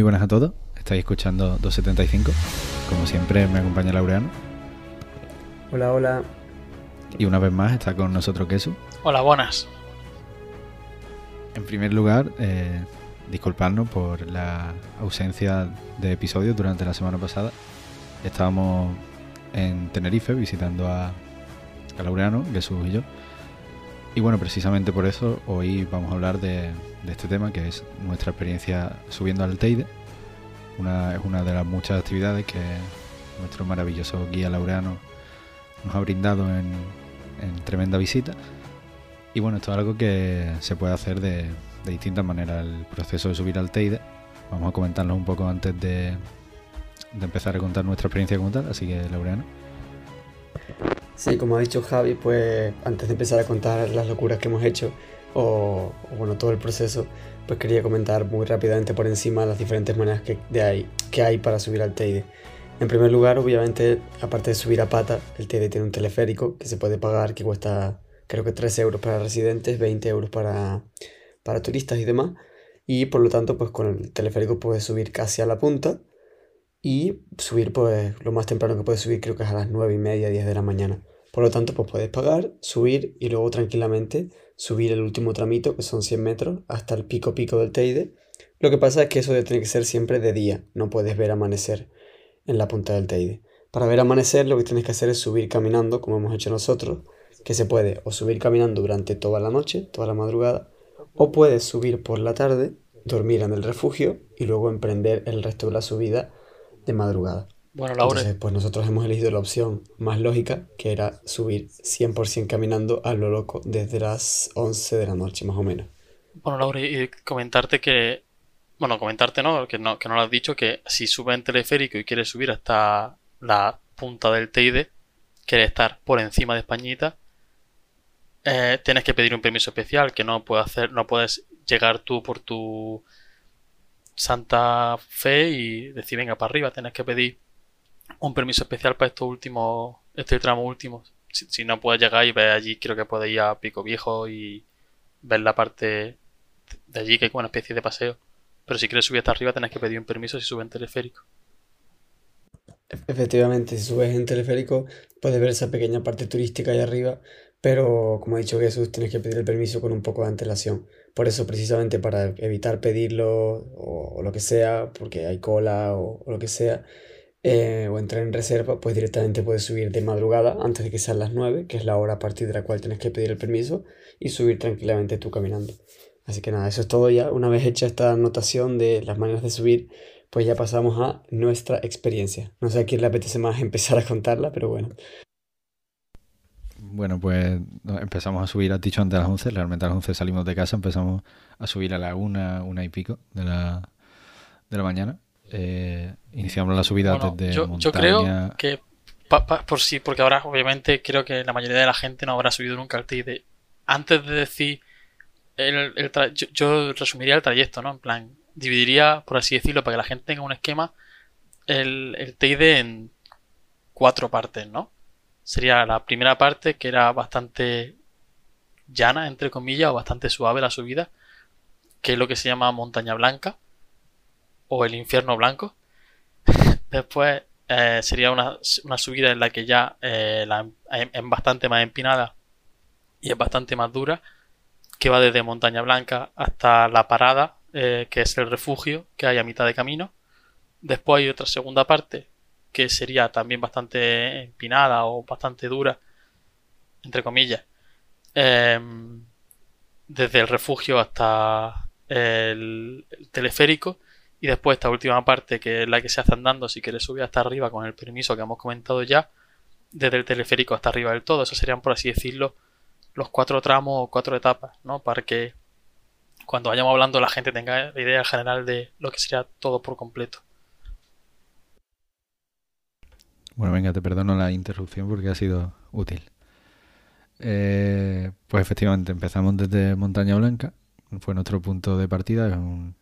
Muy buenas a todos, estáis escuchando 275. Como siempre me acompaña Laureano. Hola, hola. Y una vez más está con nosotros Kesu. Hola, buenas. En primer lugar, eh, disculparnos por la ausencia de episodios durante la semana pasada. Estábamos en Tenerife visitando a, a Laureano, Jesús y yo. Y bueno, precisamente por eso hoy vamos a hablar de, este tema, que es nuestra experiencia subiendo al Teide. Una, es una de las muchas actividades que nuestro maravilloso guía Laureano nos ha brindado en, en tremenda visita. Y bueno, esto es algo que se puede hacer de, distintas maneras. El proceso de subir al Teide, vamos a comentarlo un poco antes de, de empezar a contar nuestra experiencia como tal. Así que, Laureano. Sí, como ha dicho Javi, pues antes de empezar a contar las locuras que hemos hecho, o, o bueno, todo el proceso, pues quería comentar muy rápidamente por encima las diferentes maneras que, de ahí, que hay para subir al Teide. En primer lugar, obviamente, aparte de subir a pata, el Teide tiene un teleférico que se puede pagar, que cuesta creo que 3 euros para residentes, 20 euros para, para turistas y demás. Y por lo tanto, pues con el teleférico puedes subir casi a la punta y subir pues lo más temprano que puedes subir creo que es a las 9 y media, 10 de la mañana. Por lo tanto, pues puedes pagar, subir y luego tranquilamente subir el último tramito, que son 100 metros, hasta el pico pico del Teide. Lo que pasa es que eso tiene que ser siempre de día, no puedes ver amanecer en la punta del Teide. Para ver amanecer lo que tienes que hacer es subir caminando, como hemos hecho nosotros, que se puede o subir caminando durante toda la noche, toda la madrugada, o puedes subir por la tarde, dormir en el refugio y luego emprender el resto de la subida de madrugada. Bueno, Laura, Entonces, pues nosotros hemos elegido la opción más lógica, que era subir 100% caminando a lo loco desde las 11 de la noche, más o menos. bueno, Laura, y comentarte que. Bueno, comentarte, ¿no? Que no, que no lo has dicho, que si subes en teleférico y quieres subir hasta la punta del Teide, quieres estar por encima de Españita, eh, tienes que pedir un permiso especial que no puedes hacer, no puedes llegar tú por tu Santa Fe y decir venga para arriba, tienes que pedir un permiso especial para estos últimos, este tramo último. Si, si no puedes llegar y ver allí, creo que puedes ir a Pico Viejo y ver la parte de allí que es como una especie de paseo. Pero si quieres subir hasta arriba, tienes que pedir un permiso si subes en teleférico. Efectivamente, si subes en teleférico puedes ver esa pequeña parte turística ahí arriba, pero como ha dicho Jesús, tienes que pedir el permiso con un poco de antelación. Por eso, precisamente para evitar pedirlo o, lo que sea, porque hay cola o lo que sea, eh, o entrar en reserva, pues directamente puedes subir de madrugada antes de que sean las 9, que es la hora a partir de la cual tienes que pedir el permiso, y subir tranquilamente tú caminando. Así que nada, eso es todo ya. Una vez hecha esta anotación de las maneras de subir, pues ya pasamos a nuestra experiencia. No sé a quién le apetece más empezar a contarla, pero bueno. Bueno, pues empezamos a subir, has dicho antes a las 11, realmente a las 11 salimos de casa, empezamos a subir a la una, una y pico de la, de la mañana. Eh, iniciamos la subida Bueno, desde yo, yo montaña. creo que pa- pa- por sí, porque ahora obviamente creo que la mayoría de la gente no habrá subido nunca al Teide. Antes de decir el, el tra- yo, yo resumiría el trayecto, ¿no? En plan, dividiría, por así decirlo, para que la gente tenga un esquema, el, el Teide en cuatro partes, ¿no? Sería la primera parte que era bastante llana, entre comillas, o bastante suave la subida, que es lo que se llama Montaña Blanca o el Infierno Blanco. Después eh, sería una, una subida en la que ya eh, es es bastante más empinada y es bastante más dura, que va desde Montaña Blanca hasta la parada, eh, que es el refugio que hay a mitad de camino. Después hay otra segunda parte que sería también bastante empinada o bastante dura, entre comillas, em, desde el refugio hasta el, el teleférico. Y después esta última parte, que es la que se hace andando, si quieres subir hasta arriba con el permiso que hemos comentado ya, desde el teleférico hasta arriba del todo. Esos serían, por así decirlo, los cuatro tramos o cuatro etapas, ¿no? Para que cuando vayamos hablando la gente tenga la idea general de lo que sería todo por completo. Bueno, venga, te perdono la interrupción porque ha sido útil. Eh, pues efectivamente, empezamos desde Montaña Blanca, fue nuestro punto de partida, es un,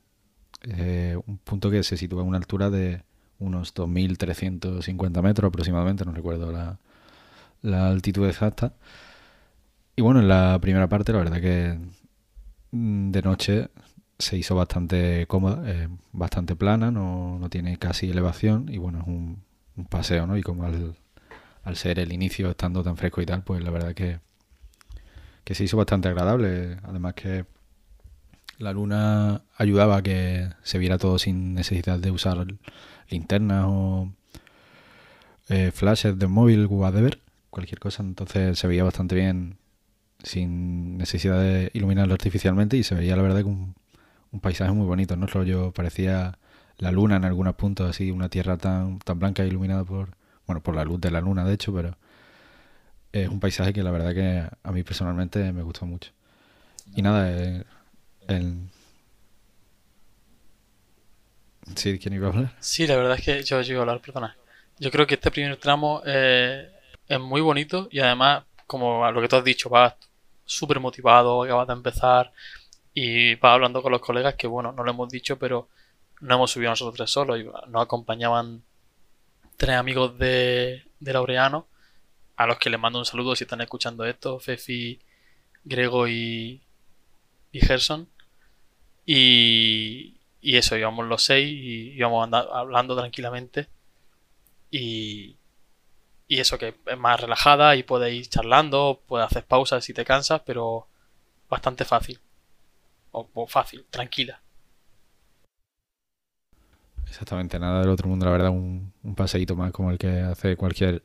eh, un punto que se sitúa a una altura de unos 2.350 metros aproximadamente, no recuerdo la, la altitud exacta. Y bueno, en la primera parte, la verdad que mm, de noche se hizo bastante cómoda, eh, bastante plana, no, no, tiene casi elevación y bueno, es un, paseo, ¿no? Y como al, al, ser el inicio estando tan fresco y tal, pues la verdad que, que se hizo bastante agradable. Además que la luna ayudaba a que se viera todo sin necesidad de usar linternas o eh, flashes de móvil, whatever, cualquier cosa. Entonces se veía bastante bien sin necesidad de iluminarlo artificialmente y se veía la verdad que un, paisaje muy bonito, ¿no? Rollo parecía la luna en algunos puntos, así, una tierra tan, tan blanca iluminada por, bueno, por la luz de la luna, de hecho, pero es un paisaje que la verdad que a mí personalmente me gustó mucho. Y nada, eh, el... ¿Sí? ¿Quién iba a hablar? Sí, la verdad es que yo, yo iba a hablar, perdona. Yo creo que este primer tramo eh, es muy bonito y además, como lo que tú has dicho, vas súper motivado, acabas de empezar y vas hablando con los colegas que, bueno, no lo hemos dicho, pero no hemos subido nosotros tres solos y nos acompañaban tres amigos de, de Laureano a los que les mando un saludo si están escuchando esto, Fefi, Grego y, y Gerson. Y, y eso, íbamos los seis y íbamos andando, hablando tranquilamente. Y, y eso que es más relajada y puedes ir charlando, puedes hacer pausas si te cansas, pero bastante fácil. O, o fácil, tranquila. Exactamente, nada del otro mundo, la verdad, un, un paseíto más como el que hace cualquier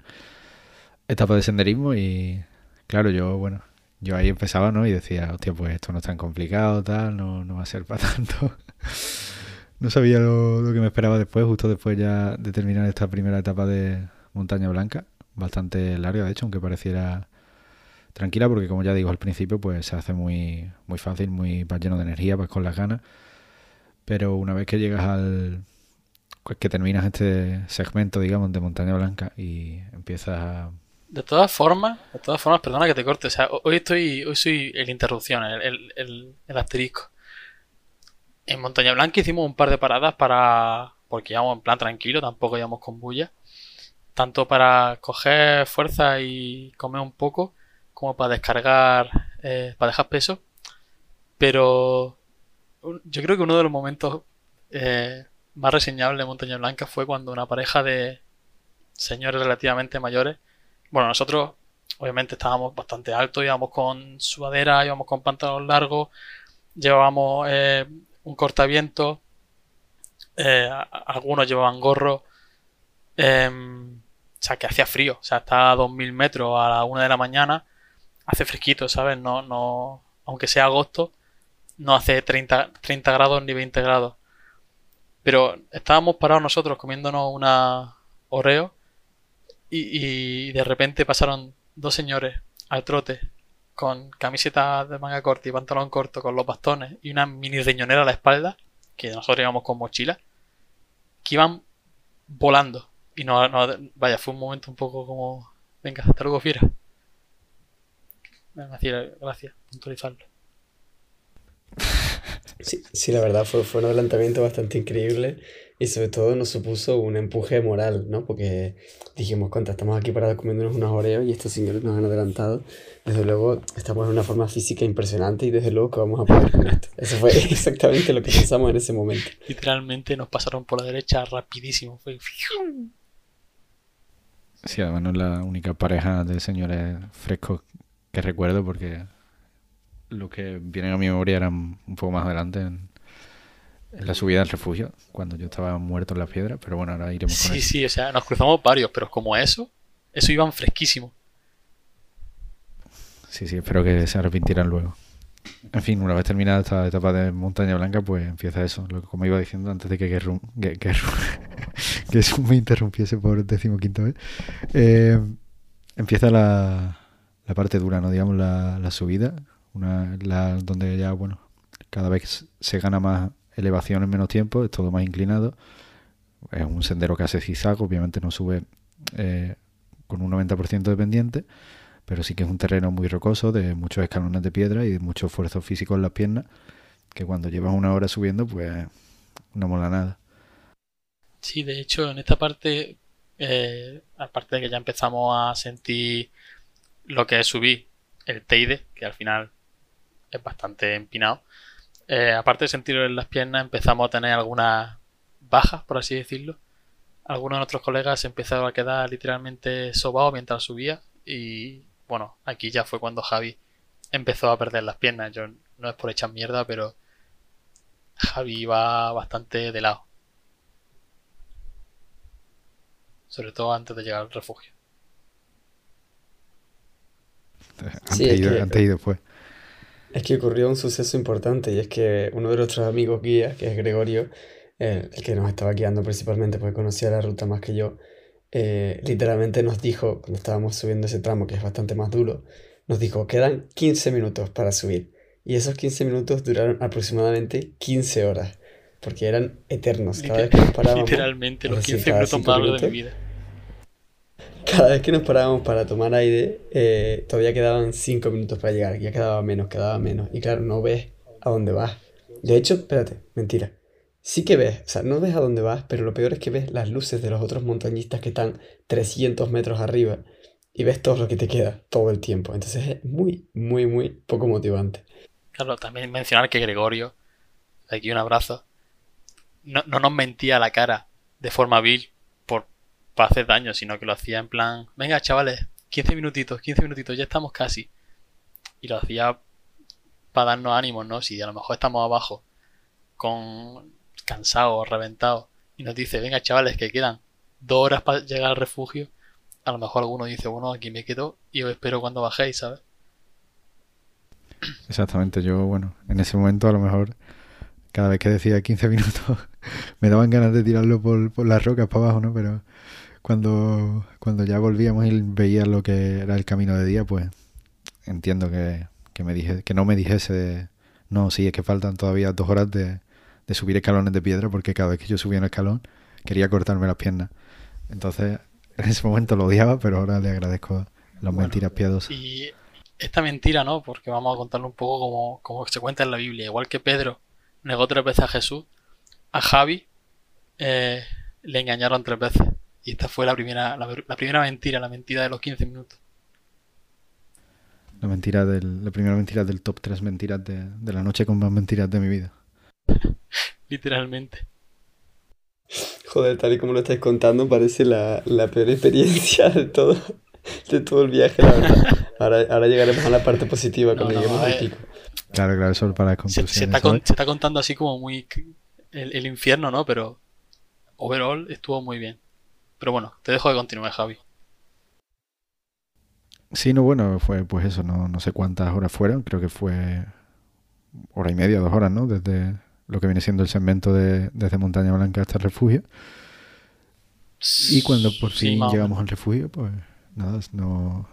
etapa de senderismo y claro, yo, bueno, yo ahí empezaba, ¿no? Y decía, hostia, pues esto no es tan complicado, tal, no, no va a ser para tanto. no sabía lo, que me esperaba después, justo después ya de terminar esta primera etapa de Montaña Blanca, bastante larga, de hecho, aunque pareciera tranquila, porque como ya digo al principio, pues se hace muy, muy fácil, muy lleno de energía, pues con las ganas. Pero una vez que llegas al, pues que terminas este segmento, digamos, de Montaña Blanca y empiezas a... De todas formas, de todas formas, perdona que te corte, o sea, hoy estoy, hoy soy el interrupción, el, el, el, el asterisco. En Montaña Blanca hicimos un par de paradas para, porque íbamos en plan tranquilo, tampoco íbamos con bulla, tanto para coger fuerza y comer un poco, como para descargar, eh, para dejar peso. Pero yo creo que uno de los momentos eh, más reseñable de Montaña Blanca fue cuando una pareja de señores relativamente mayores, bueno, nosotros obviamente estábamos bastante altos, íbamos con sudadera, íbamos con pantalón largos, llevábamos eh, un cortaviento, eh, algunos llevaban gorro, eh, o sea, que hacía frío, o sea, está a 2000 metros a la 1 de la mañana, hace fresquito, ¿sabes? No, no, aunque sea agosto, no hace 30, 30 grados ni 20 grados. Pero estábamos parados nosotros comiéndonos una Oreo y, de repente pasaron dos señores al trote con camiseta de manga corta y pantalón corto con los bastones y una mini riñonera a la espalda, que nosotros íbamos con mochila, que iban volando. Y no, vaya, fue un momento un poco como, venga, hasta luego fiera. Me hacía gracias puntualizarlo. Sí, sí, la verdad fue, fue un adelantamiento bastante increíble y sobre todo nos supuso un empuje moral, ¿no? Porque dijimos, contra, estamos aquí parados comiéndonos unos oreos y estos señores nos han adelantado. Desde luego estamos en una forma física impresionante y desde luego que vamos a poder con esto. Eso fue exactamente lo que pensamos en ese momento. Literalmente nos pasaron por la derecha rapidísimo. Fue... Sí, además no es la única pareja de señores frescos que recuerdo porque los que vienen a mi memoria eran un poco más adelante en, en la subida al refugio, cuando yo estaba muerto en la piedra, pero bueno, ahora iremos con Sí, sí, o sea, nos cruzamos varios, pero como eso, eso iban fresquísimo. Sí, sí, espero que se arrepintieran luego. En fin, una vez terminada esta etapa de Montaña Blanca, pues empieza eso, lo que como iba diciendo antes de que Gerrum, que, que, que eso me interrumpiese por decimoquinto vez. Eh, empieza la, la parte dura, ¿no? Digamos, la, la subida, una, la, donde ya, bueno, cada vez se gana más elevación en menos tiempo, es todo más inclinado. Es un sendero que hace zigzag, obviamente no sube eh, con un 90% de pendiente, pero sí que es un terreno muy rocoso, de muchos escalones de piedra y de mucho esfuerzo físico en las piernas, que cuando llevas una hora subiendo, pues no mola nada. Sí, de hecho, en esta parte, eh, aparte de que ya empezamos a sentir lo que es subir el Teide, que al final es bastante empinado, Eh, aparte de sentirlo en las piernas, empezamos a tener algunas bajas, por así decirlo. Algunos de nuestros colegas se empezaron a quedar literalmente sobados mientras subía. Y bueno, aquí ya fue cuando Javi empezó a perder las piernas. Yo no es por echar mierda, pero Javi iba bastante de lado. Sobre todo antes de llegar al refugio. Antes, y, después. Es que ocurrió un suceso importante y es que uno de nuestros amigos guías, que es Gregorio, el, que nos estaba guiando principalmente porque conocía la ruta más que yo, eh, literalmente nos dijo, cuando estábamos subiendo ese tramo, que es bastante más duro, nos dijo, quedan 15 minutos para subir. Y esos 15 minutos duraron aproximadamente 15 horas, porque eran eternos. Cada vez que nos parábamos... Literalmente, los 15 minutos más de mi vida. Cada vez que nos parábamos para tomar aire, eh, todavía quedaban 5 minutos para llegar. Ya quedaba menos, quedaba menos. Y claro, no ves a dónde vas. De hecho, espérate, mentira. Sí que ves, o sea, no ves a dónde vas, pero lo peor es que ves las luces de los otros montañistas que están 300 metros arriba y ves todo lo que te queda todo el tiempo. Entonces es muy, muy, muy poco motivante. Claro, también mencionar que Gregorio, aquí un abrazo, no, no nos mentía la cara de forma vil para hacer daño, sino que lo hacía en plan, venga chavales, 15 minutitos, 15 minutitos, ya estamos casi. Y lo hacía para darnos ánimos, ¿no? Si a lo mejor estamos abajo, con cansados, reventados, y nos dice, venga chavales, que quedan dos horas para llegar al refugio, a lo mejor alguno dice, bueno, aquí me quedo y os espero cuando bajéis, ¿sabes? Exactamente, yo, bueno, en ese momento a lo mejor cada vez que decía 15 minutos me daban ganas de tirarlo por, por las rocas para abajo, ¿no? Pero cuando, cuando ya volvíamos y veía lo que era el camino de día, pues entiendo que, que, me dije, que no me dijese, no, sí, es que faltan todavía dos horas de, de subir escalones de piedra, porque cada vez que yo subía un escalón quería cortarme las piernas. Entonces, en ese momento lo odiaba, pero ahora le agradezco las mentiras piadosas esta mentira, ¿no? Porque vamos a contarlo un poco como, como se cuenta en la Biblia. Igual que Pedro negó tres veces a Jesús, a Javi eh, le engañaron tres veces. Y esta fue la primera, la, primera mentira, la mentira de los 15 minutos. La mentira del, la primera mentira del top 3 mentiras de, de la noche con más mentiras de mi vida. Literalmente. Joder, tal y como lo estáis contando, parece la, la peor experiencia de todo, de todo el viaje, la verdad. Ahora, ahora llegaremos a la parte positiva cuando lleguemos al pico. Claro, claro, eso para se, se, está se, está contando así como muy el, infierno, ¿no? Pero overall estuvo muy bien. Pero bueno, te dejo de continuar, Javi. Sí, no, bueno, fue pues eso, no, no sé cuántas horas fueron, creo que fue hora y media, dos horas, ¿no? Desde lo que viene siendo el segmento de, desde Montaña Blanca hasta el refugio. Y cuando por fin llegamos al refugio, pues nada, no,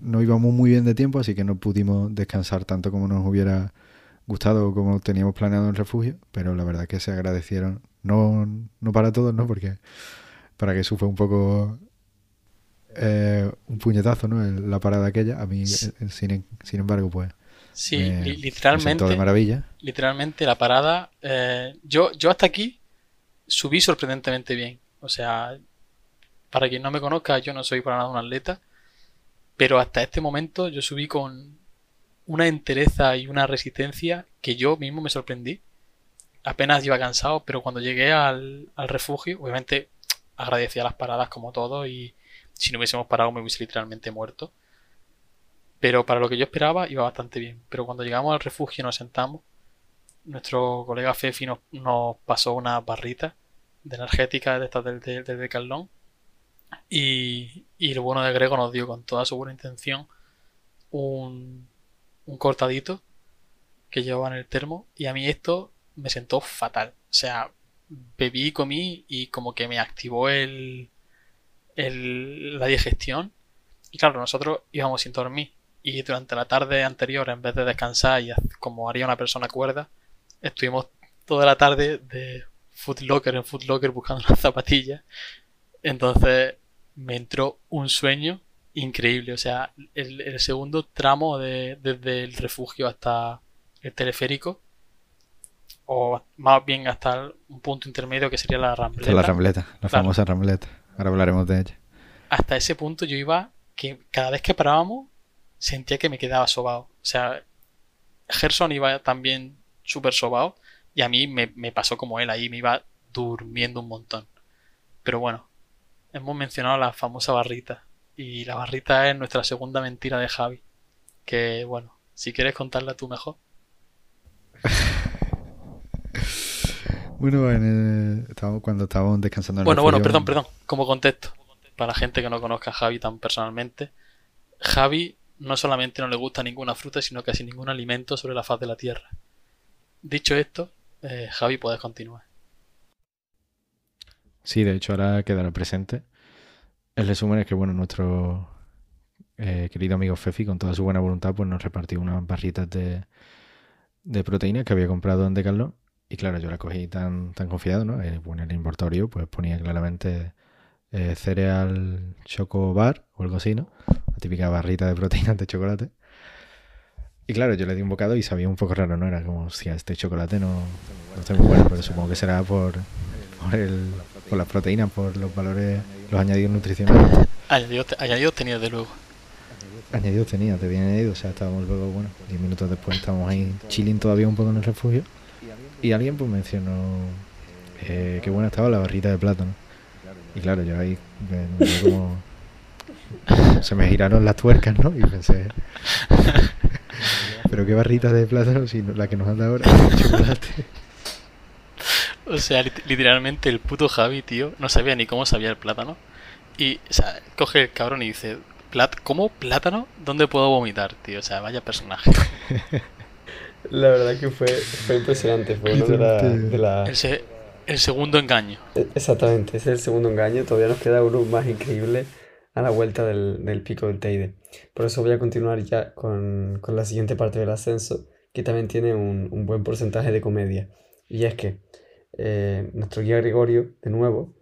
no íbamos muy bien de tiempo, así que no pudimos descansar tanto como nos hubiera gustado o como teníamos planeado en el refugio, pero la verdad que se agradecieron, no, no para todos, ¿no? Porque para que fue un poco eh, un puñetazo, ¿no? La parada aquella, a mí, eh, sin, sin embargo, pues... Sí, literalmente. de maravilla. Literalmente la parada. Eh, yo, yo hasta aquí subí sorprendentemente bien. O sea, para quien no me conozca, yo no soy para nada un atleta. Pero hasta este momento yo subí con una entereza y una resistencia que yo mismo me sorprendí. Apenas iba cansado, pero cuando llegué al, refugio, obviamente agradecía las paradas como todo y si no hubiésemos parado me hubiese literalmente muerto. Pero para lo que yo esperaba iba bastante bien. Pero cuando llegamos al refugio y nos sentamos, nuestro colega Fefi nos, nos pasó una barrita de energética de estas del, del, del y, y el bueno de Grego nos dio con toda su buena intención un, un cortadito que llevaba en el termo y a mí esto me sentó fatal. O sea, bebí, comí y como que me activó el, el, la digestión. Y claro, nosotros íbamos sin dormir. Y durante la tarde anterior, en vez de descansar y como haría una persona cuerda, estuvimos toda la tarde de Footlocker en Footlocker buscando las zapatillas. Entonces, me entró un sueño increíble. O sea, el, segundo tramo de, desde el refugio hasta el teleférico, o más bien hasta un punto intermedio que sería la rambleta. la rambleta, la famosa rambleta. Ahora hablaremos de ella. Hasta ese punto yo iba que cada vez que parábamos sentía que me quedaba sobado. O sea, Gerson iba también súper sobao. Y a mí me, me pasó como él ahí, me iba durmiendo un montón. Pero bueno, hemos mencionado la famosa barrita. Y la barrita es nuestra segunda mentira de Javi. Que bueno, si quieres contarla tú mejor. Bueno, en el- cuando estábamos descansando en el Bueno, bueno, perdón, perdón. Como contexto, para la gente que no conozca a Javi tan personalmente, Javi no solamente no le gusta ninguna fruta, sino casi ningún alimento sobre la faz de la tierra. Dicho esto, eh, Javi, puedes continuar. Sí, de hecho ahora quedará presente. El resumen es que, bueno, nuestro eh, querido amigo Fefi, con toda su buena voluntad, pues nos repartió unas barritas de, de proteínas que había comprado en Decathlon. Y claro, yo la cogí tan, tan confiado, ¿no? Eh, en el inventario, pues ponía claramente eh, cereal choco bar o algo así, ¿no? La típica barrita de proteínas de chocolate. Y claro, yo le di un bocado y sabía un poco raro, ¿no? Era como, si este chocolate no, no está muy bueno, pero supongo que será por, por, el, por las proteínas, por los valores, los añadidos nutricionales. Añadidos, añadidos tenía de luego. Añadidos tenía, te había añadido, o sea, estábamos luego, bueno, 10 minutos después estábamos ahí chilling todavía un poco en el refugio. Y alguien pues mencionó eh, qué buena estaba la barrita de plátano. Y claro, yo ahí me, me como... Se me giraron las tuercas, ¿no? Y pensé... Pero qué barrita de plátano si la que nos anda ahora es chocolate. O sea, lit- literalmente el puto Javi, tío, no sabía ni cómo sabía el plátano. Y, o sea, coge el cabrón y dice, "Plat- ¿cómo plátano? ¿Dónde puedo vomitar, tío? O sea, vaya personaje. La verdad que fue, fue impresionante. Fue uno de la, de la- El, se- el segundo engaño. E- Exactamente, ese es el segundo engaño. Todavía nos queda uno más increíble a la vuelta del, del pico del Teide. Por eso voy a continuar ya con, con la siguiente parte del ascenso, que también tiene un, un buen porcentaje de comedia. Y es que eh, nuestro guía Gregorio, de nuevo,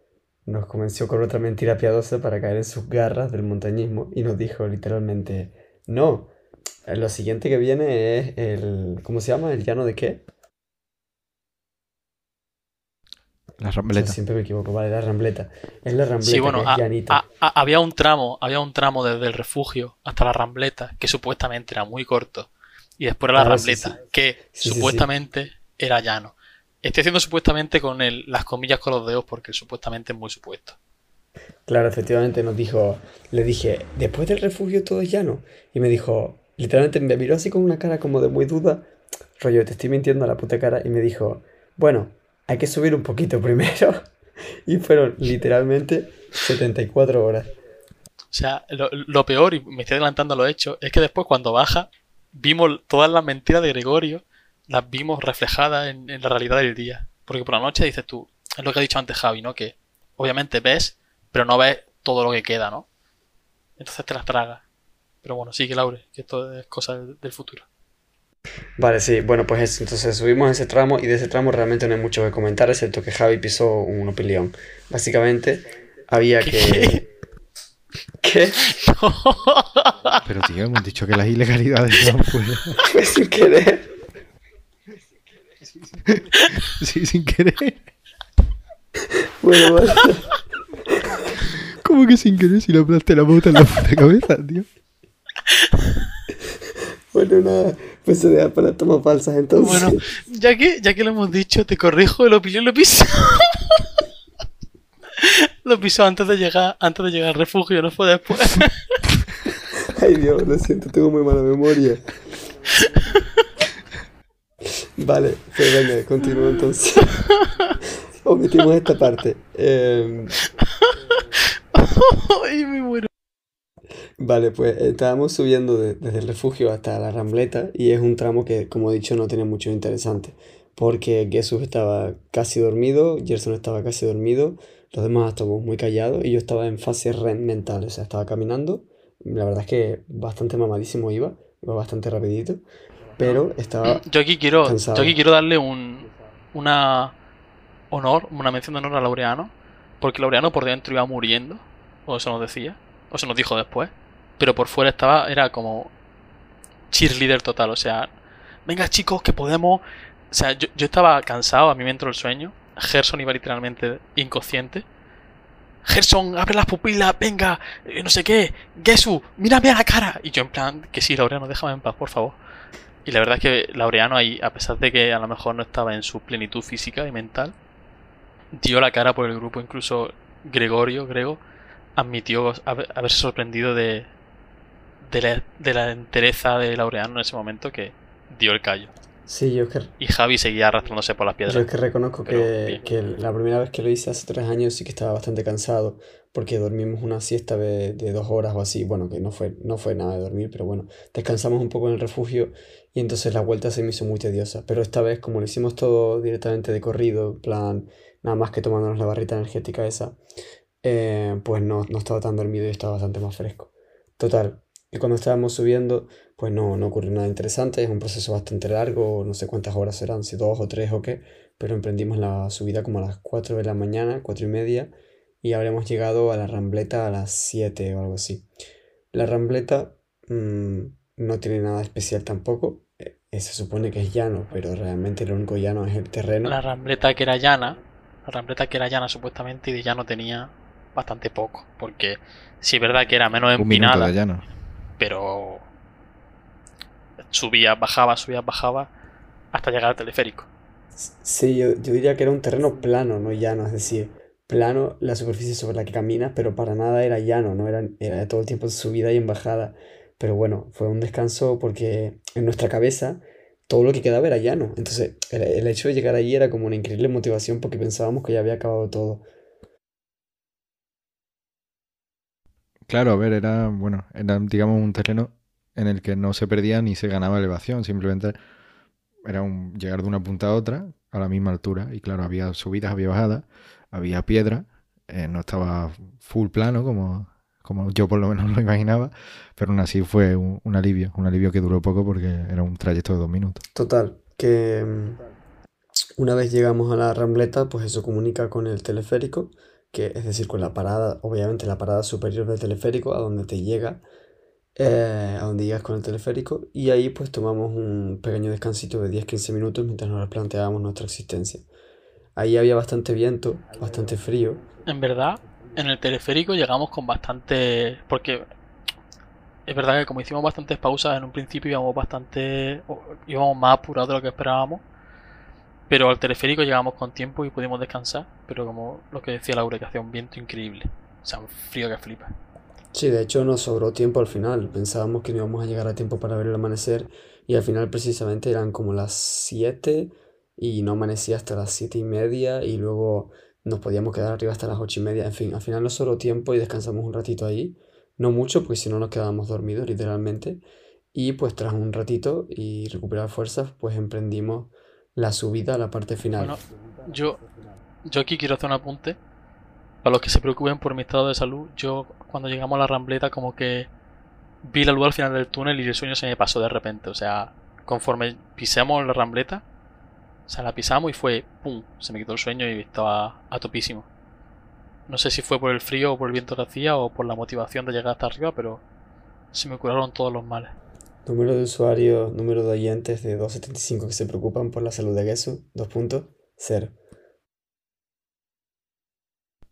nos convenció con otra mentira piadosa para caer en sus garras del montañismo y nos dijo literalmente, no, lo siguiente que viene es el, ¿cómo se llama? ¿El llano de qué? La O sea, rambleta. siempre me equivoco, vale, la rambleta. Es la rambleta Sí, bueno, que es a- llanita. a- a- había un tramo, había un tramo desde el refugio hasta la rambleta que supuestamente era muy corto. Y después era la Ah, rambleta, sí. que Sí, sí, sí. supuestamente era llano. Estoy haciendo supuestamente con el- las comillas con los dedos porque supuestamente es muy supuesto. Claro, efectivamente nos dijo, le dije, después del refugio todo es llano. Y me dijo, literalmente me miró así con una cara como de muy duda, rollo, te estoy mintiendo a la puta cara. Y me dijo, bueno, hay que subir un poquito primero. Y fueron literalmente 74 horas. O sea, lo, lo peor, y me estoy adelantando a lo hecho, es que después cuando baja, vimos todas las mentiras de Gregorio, las vimos reflejadas en, en la realidad del día. Porque por la noche dices tú, es lo que ha dicho antes Javi, ¿no? Que obviamente ves, pero no ves todo lo que queda, ¿no? Entonces te las tragas. Pero bueno, sigue Laure, que esto es cosa del, del futuro. Vale, sí, bueno, pues eso. Entonces subimos ese tramo y de ese tramo realmente no hay mucho que comentar, excepto que Javi pisó un opilión. Básicamente, había que... ¿Qué? Pero tío, hemos dicho que las ilegalidades van fuera. Fue sin querer. Sí, sin querer. Bueno, vale. ¿Cómo que sin querer si le aplasté la bota en la puta cabeza, tío? Bueno, nada, pues se deja para tomas falsas entonces. Bueno, ya que, ya que lo hemos dicho, te corrijo, el opinión lo pisó. lo pisó antes de llegar, antes de llegar al refugio, no fue después. Ay Dios, lo siento, tengo muy mala memoria. Vale, pues venga, continúo entonces. Omitimos esta parte. Em, Ay, me muero. Vale, pues estábamos subiendo de- desde el refugio hasta la Rambleta y es un tramo que, como he dicho, no tiene mucho interesante. Porque Jesús estaba casi dormido, Gerson estaba casi dormido, los demás estábamos muy callados y yo estaba en fase REM mental, o sea, estaba caminando. La verdad es que bastante mamadísimo iba, iba bastante rapidito, pero estaba Yo aquí quiero, Cansado. yo aquí quiero darle un, una honor, una mención de honor a Laureano, porque Laureano por dentro iba muriendo, o eso nos decía, o se nos dijo después, pero por fuera estaba, era como cheerleader total, o sea, venga chicos que podemos, o sea, yo, yo estaba cansado, a mí me entró el sueño, Gerson iba literalmente inconsciente. Gerson, abre las pupilas, venga, eh, no sé qué, Gesu, mírame a la cara. Y yo en plan, que sí, Laureano, déjame en paz, por favor. Y la verdad es que Laureano ahí, a pesar de que a lo mejor no estaba en su plenitud física y mental, dio la cara por el grupo. Incluso Gregorio, Grego, admitió haberse sorprendido de, de, la, entereza de Laureano en ese momento que dio el callo. Sí, yo que... Y Javi seguía arrastrándose por las piedras. Yo es que reconozco que, que, la primera vez que lo hice hace tres años sí que estaba bastante cansado porque dormimos una siesta de, de, dos horas o así. Bueno, que no fue, no fue nada de dormir, pero bueno, descansamos un poco en el refugio y entonces la vuelta se me hizo muy tediosa. Pero esta vez, como lo hicimos todo directamente de corrido, en plan, nada más que tomándonos la barrita energética esa, eh, pues no, no estaba tan dormido y estaba bastante más fresco. Total, y cuando estábamos subiendo, pues no, no ocurrió nada interesante, es un proceso bastante largo, no sé cuántas horas serán, si dos o tres o qué, pero emprendimos la subida como a las 4 de la mañana, cuatro y media, y habremos llegado a la Rambleta a las 7 o algo así. La Rambleta mm, no tiene nada especial tampoco, eh, se supone que es llano, pero realmente lo único llano es el terreno. La Rambleta que era llana, la Rambleta que era llana supuestamente y de llano tenía bastante poco, porque si es verdad que era menos empinada, pero subía, bajaba, subía, bajaba hasta llegar al teleférico. Sí, yo, yo diría que era un terreno plano, no llano, es decir, plano la superficie sobre la que caminas, pero para nada era llano, no era, era todo el tiempo subida y en bajada. Pero bueno, fue un descanso porque en nuestra cabeza todo lo que quedaba era llano. Entonces, el, hecho de llegar allí era como una increíble motivación porque pensábamos que ya había acabado todo. Claro, a ver, era, bueno, era, digamos, un terreno en el que no se perdía ni se ganaba elevación, simplemente era un llegar de una punta a otra a la misma altura. Y claro, había subidas, había bajadas, había piedra, eh, no estaba full plano como, como yo por lo menos lo imaginaba, pero aún así fue un, alivio, un alivio que duró poco porque era un trayecto de dos minutos. Total, que mm, una vez llegamos a la rambleta, pues eso comunica con el teleférico, que es decir, con la parada, obviamente la parada superior del teleférico, a donde te llega, eh, a donde llegas con el teleférico, y ahí pues tomamos un pequeño descansito de 10-15 minutos mientras nos replanteábamos nuestra existencia. Ahí había bastante viento, bastante frío. En verdad, en el teleférico llegamos con bastante... Porque es verdad que como hicimos bastantes pausas, en un principio íbamos bastante... íbamos más apurados de lo que esperábamos. Pero al teleférico llegamos con tiempo y pudimos descansar. Pero como lo que decía Laura, que hacía un viento increíble. O sea, un frío que flipa. Sí, de hecho nos sobró tiempo al final. Pensábamos que no íbamos a llegar a tiempo para ver el amanecer. Y al final precisamente eran como las 7 y no amanecía hasta las siete y media y luego nos podíamos quedar arriba hasta las ocho y media. En fin, al final no solo tiempo y descansamos un ratito ahí. No mucho, pues si no nos quedábamos dormidos literalmente. Y pues tras un ratito y recuperar fuerzas, pues emprendimos la subida a la parte final. Bueno, yo, yo aquí quiero hacer un apunte. Para los que se preocupen por mi estado de salud, yo cuando llegamos a la rambleta como que vi la luz al final del túnel y el sueño se me pasó de repente. O sea, conforme pisemos la rambleta, o sea, la pisamos y fue, ¡pum! Se me quitó el sueño y estaba a topísimo. No sé si fue por el frío o por el viento que hacía o por la motivación de llegar hasta arriba, pero se me curaron todos los males. Número de usuarios, número de oyentes de 275 que se preocupan por la salud de Gesu, dos puntos, cero.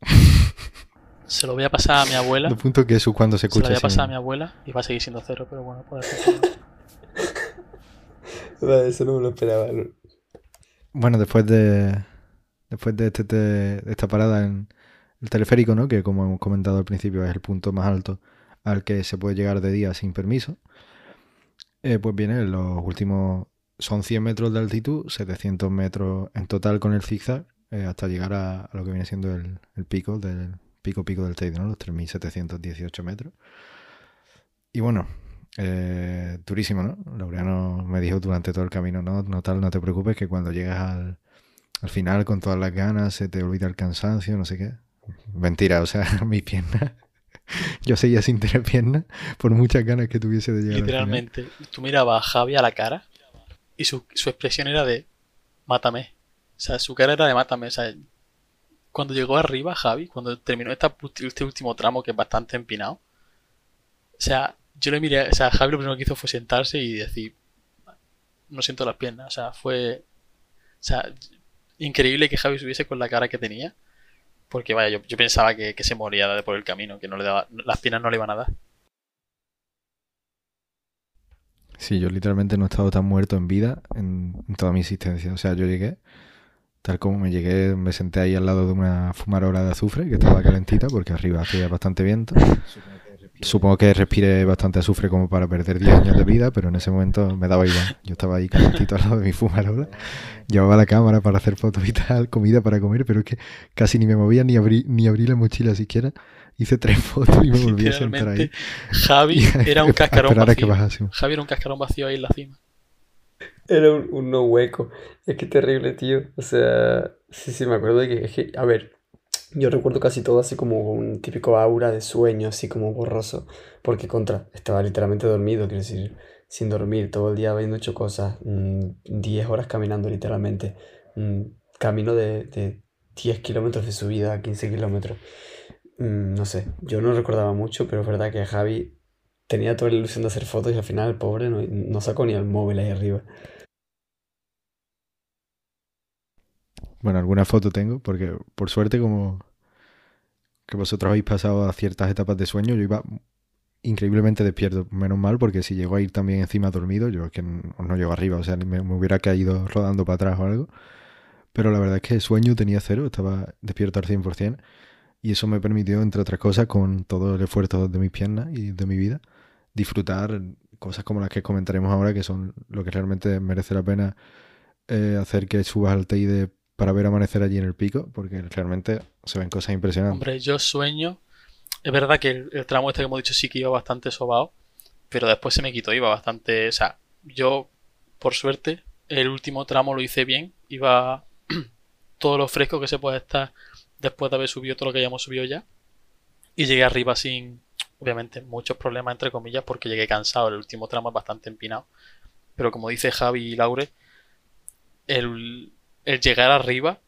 Se lo voy a pasar a mi abuela. Dos puntos que cuando se escucha. Se lo voy a pasar a mi abuela y va a seguir siendo cero, pero bueno, puede ser. eso no me lo esperaba. Bueno, después de después de, este, de esta parada en el teleférico, ¿no? que como hemos comentado al principio es el punto más alto al que se puede llegar de día sin permiso, eh, pues viene los últimos, son 100 metros de altitud, 700 metros en total con el zigzag, eh, hasta llegar a, lo que viene siendo el, pico del pico pico del Teide, ¿no? los 3.718 metros. Y bueno, eh, durísimo, ¿no? Laureano me dijo durante todo el camino, no, no tal, no te preocupes, que cuando llegas al, al final con todas las ganas se te olvida el cansancio, no sé qué. Mentira, o sea, mi pierna. Yo seguía sin tener pierna por muchas ganas que tuviese de llegar. Literalmente, tú mirabas a Javi a la cara y su, su expresión era de mátame. O sea, su cara era de mátame. O sea, cuando llegó arriba Javi, cuando terminó este último tramo que es bastante empinado, o sea, yo le miré, o sea, Javi lo primero que hizo fue sentarse y decir, no siento las piernas, o sea, fue, o sea, increíble que Javi subiese con la cara que tenía, porque vaya, yo, pensaba que, se moría por el camino, que no le daba, las piernas no le iban a dar. Sí, yo literalmente no he estado tan muerto en vida en, toda mi existencia. O sea, yo llegué, tal como me llegué, me senté ahí al lado de una fumarola de azufre que estaba calentita porque arriba hacía bastante viento. Supongo que respiré bastante azufre como para perder 10 años de vida, pero en ese momento me daba igual. Yo estaba ahí calentito al lado de mi fumarola, llevaba la cámara para hacer fotos y tal, comida para comer, pero es que casi ni me movía ni abrí, ni abrí la mochila siquiera. Hice tres fotos y me volví a sentar ahí. Javi era un cascarón vacío. Javi era un cascarón vacío ahí en la cima. Era un, no hueco. Es que terrible, tío. O sea, sí, sí, me acuerdo de que, a ver, yo recuerdo casi todo así como un típico aura de sueño, así como borroso. Porque contra, estaba literalmente dormido, quiero decir, sin dormir, todo el día habiendo hecho cosas, 10 mm, horas caminando literalmente. Mm, camino de, de 10 kilómetros de subida a 15 kilómetros. Mm, no sé, yo no recordaba mucho, pero es verdad que Javi tenía toda la ilusión de hacer fotos y al final el pobre no, sacó ni el móvil ahí arriba. Bueno, alguna foto tengo, porque por suerte como que vosotros habéis pasado a ciertas etapas de sueño, yo iba increíblemente despierto, menos mal, porque si llego a ir también encima dormido, yo es que no, no llego arriba, o sea, me, me, hubiera caído rodando para atrás o algo. Pero la verdad es que el sueño tenía cero, estaba despierto al 100%. Y eso me permitió, entre otras cosas, con todo el esfuerzo de mis piernas y de mi vida, disfrutar cosas como las que comentaremos ahora, que son lo que realmente merece la pena eh, hacer que subas al Teide para ver amanecer allí en el pico, porque realmente se ven cosas impresionantes. Hombre, yo sueño. Es verdad que el, tramo este que hemos dicho sí que iba bastante sobado, pero después se me quitó, iba bastante. O sea, yo, por suerte, el último tramo lo hice bien, iba todo lo fresco que se puede estar después de haber subido todo lo que hayamos subido ya. Y llegué arriba sin, obviamente, muchos problemas, entre comillas, porque llegué cansado. El último tramo es bastante empinado. Pero como dice Javi y Laure, el, llegar arriba,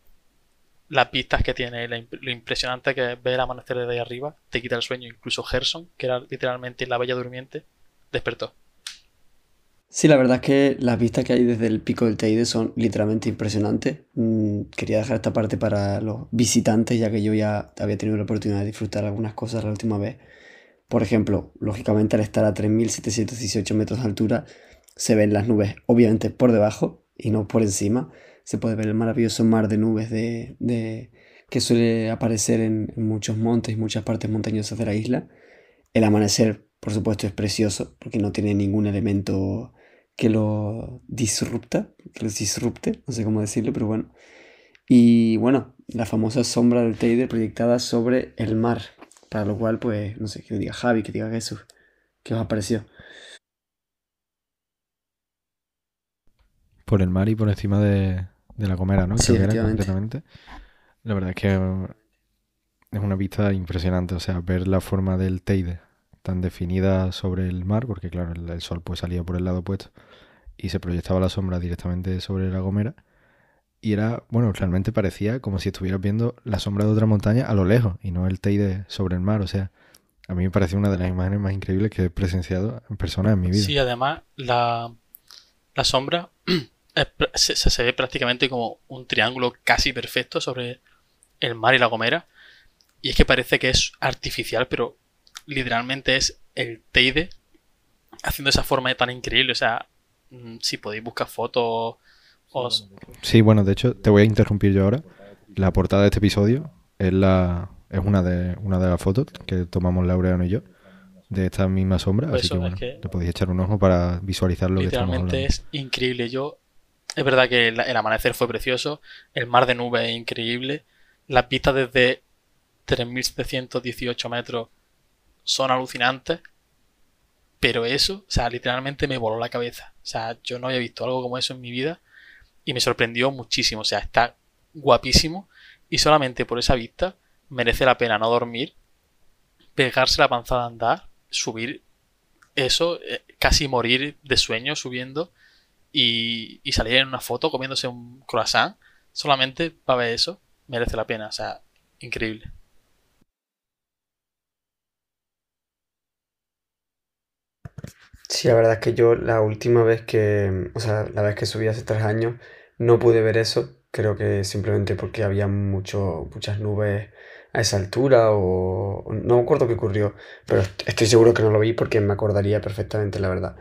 las pistas que tiene, lo impresionante que es ver el amanecer desde ahí arriba, te quita el sueño. Incluso Gerson, que era literalmente la bella durmiente, despertó. Sí, la verdad es que las vistas que hay desde el pico del Teide son literalmente impresionantes. Mm, quería dejar esta parte para los visitantes, ya que yo ya había tenido la oportunidad de disfrutar algunas cosas la última vez. Por ejemplo, lógicamente al estar a 3.718 metros de altura, se ven las nubes obviamente por debajo y no por encima. Se puede ver el maravilloso mar de nubes de, que suele aparecer en, muchos montes y muchas partes montañosas de la isla. El amanecer, por supuesto, es precioso porque no tiene ningún elemento que lo disrupta, que los disrupte, no sé cómo decirlo, pero bueno. Y bueno, la famosa sombra del Teide proyectada sobre el mar, para lo cual, pues, no sé, que diga Javi, que diga Jesús, ¿qué os ha parecido? Por el mar y por encima de, la Gomera, ¿no? Sí, completamente. La verdad es que es una vista impresionante, o sea, ver la forma del Teide tan definida sobre el mar, porque claro, el, sol pues salía por el lado opuesto y se proyectaba la sombra directamente sobre la gomera. Y era, bueno, realmente parecía como si estuvieras viendo la sombra de otra montaña a lo lejos y no el Teide sobre el mar. O sea, a mí me pareció una de las imágenes más increíbles que he presenciado en persona en mi vida. Sí, además, la, la sombra se, se, ve prácticamente como un triángulo casi perfecto sobre el mar y la gomera. Y es que parece que es artificial, pero literalmente es el Teide haciendo esa forma tan increíble. O sea, mm, si podéis buscar fotos. Os... Sí, bueno, de hecho, te voy a interrumpir yo ahora. La portada de este episodio es la es una de una de las fotos que tomamos Laureano y yo de esta misma sombra. Pues así que bueno, le podéis echar un ojo para visualizar lo que estamos hablando. es increíble. Yo, es verdad que el, amanecer fue precioso, el mar de nubes es increíble, las vistas desde 3718 metros son alucinantes. Pero eso, o sea, literalmente me voló la cabeza. O sea, yo no había visto algo como eso en mi vida y me sorprendió muchísimo. O sea, está guapísimo y solamente por esa vista merece la pena no dormir, pegarse la panzada a andar, subir eso, eh, casi morir de sueño subiendo y, y salir en una foto comiéndose un croissant solamente para ver eso, merece la pena. O sea, increíble. Sí, la verdad es que yo la última vez que, o sea, la vez que subí hace tres años, no pude ver eso. Creo que simplemente porque había mucho, muchas nubes a esa altura o no me acuerdo qué ocurrió, pero estoy seguro que no lo vi porque me acordaría perfectamente, la verdad.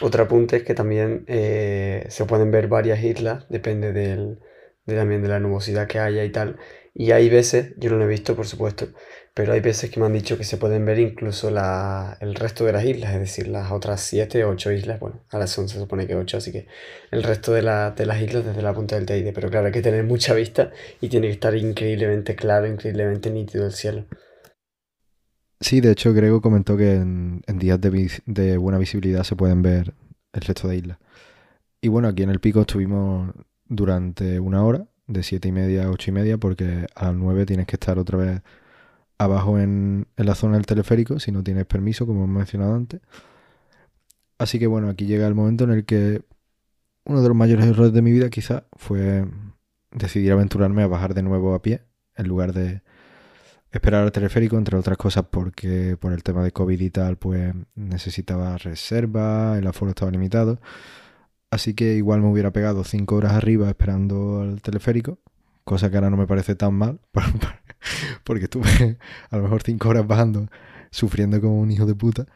Otro apunte es que también eh, se pueden ver varias islas, depende del, también de la nubosidad que haya y tal. Y hay veces, yo no lo he visto por supuesto, pero hay veces que me han dicho que se pueden ver incluso el resto de las islas, es decir, las otras 7 o 8 islas, bueno, ahora son se supone que 8, así que el resto de, de las islas desde la punta del Teide, pero claro, hay que tener mucha vista y tiene que estar increíblemente claro, increíblemente nítido el cielo. Sí, de hecho Grego comentó que en, días de, buena visibilidad se pueden ver el resto de islas. Y bueno, aquí en el pico estuvimos durante una hora, de 7 y media a 8 y media, porque a las 9 tienes que estar otra vez abajo en, la zona del teleférico si no tienes permiso, como hemos mencionado antes. Así que bueno, aquí llega el momento en el que uno de los mayores errores de mi vida quizá fue decidir aventurarme a bajar de nuevo a pie en lugar de esperar al teleférico, entre otras cosas porque por el tema de COVID y tal, pues necesitaba reserva, el aforo estaba limitado. Así que igual me hubiera pegado cinco horas arriba esperando al teleférico, cosa que ahora no me parece tan mal, porque estuve a lo mejor cinco horas bajando, sufriendo como un hijo de puta.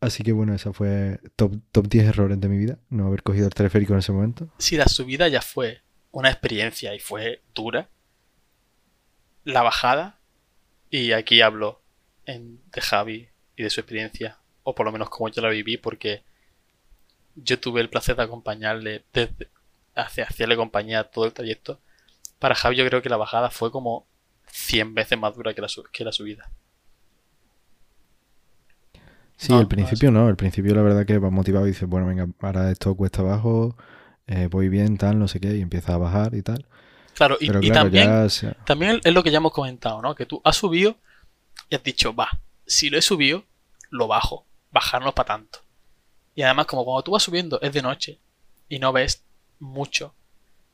Así que bueno, esa fue top, top 10 errores de mi vida, no haber cogido el teleférico en ese momento. Si la subida ya fue una experiencia y fue dura, la bajada, y aquí hablo en, de Javi y de su experiencia, o por lo menos como yo la viví, porque yo tuve el placer de acompañarle desde, hacerle compañía todo el trayecto. Para Javi yo creo que la bajada fue como 100 veces más dura que la, que la subida. Sí, al principio no, al principio la verdad que va motivado y dice, bueno, venga, para esto cuesta abajo, eh, voy bien, tal, no sé qué, y empieza a bajar y tal. Claro, y, también, también es lo que ya hemos comentado, ¿no? Que tú has subido y has dicho, va, si lo he subido, lo bajo, bajarnos para tanto. Y además, como cuando tú vas subiendo es de noche y no ves mucho,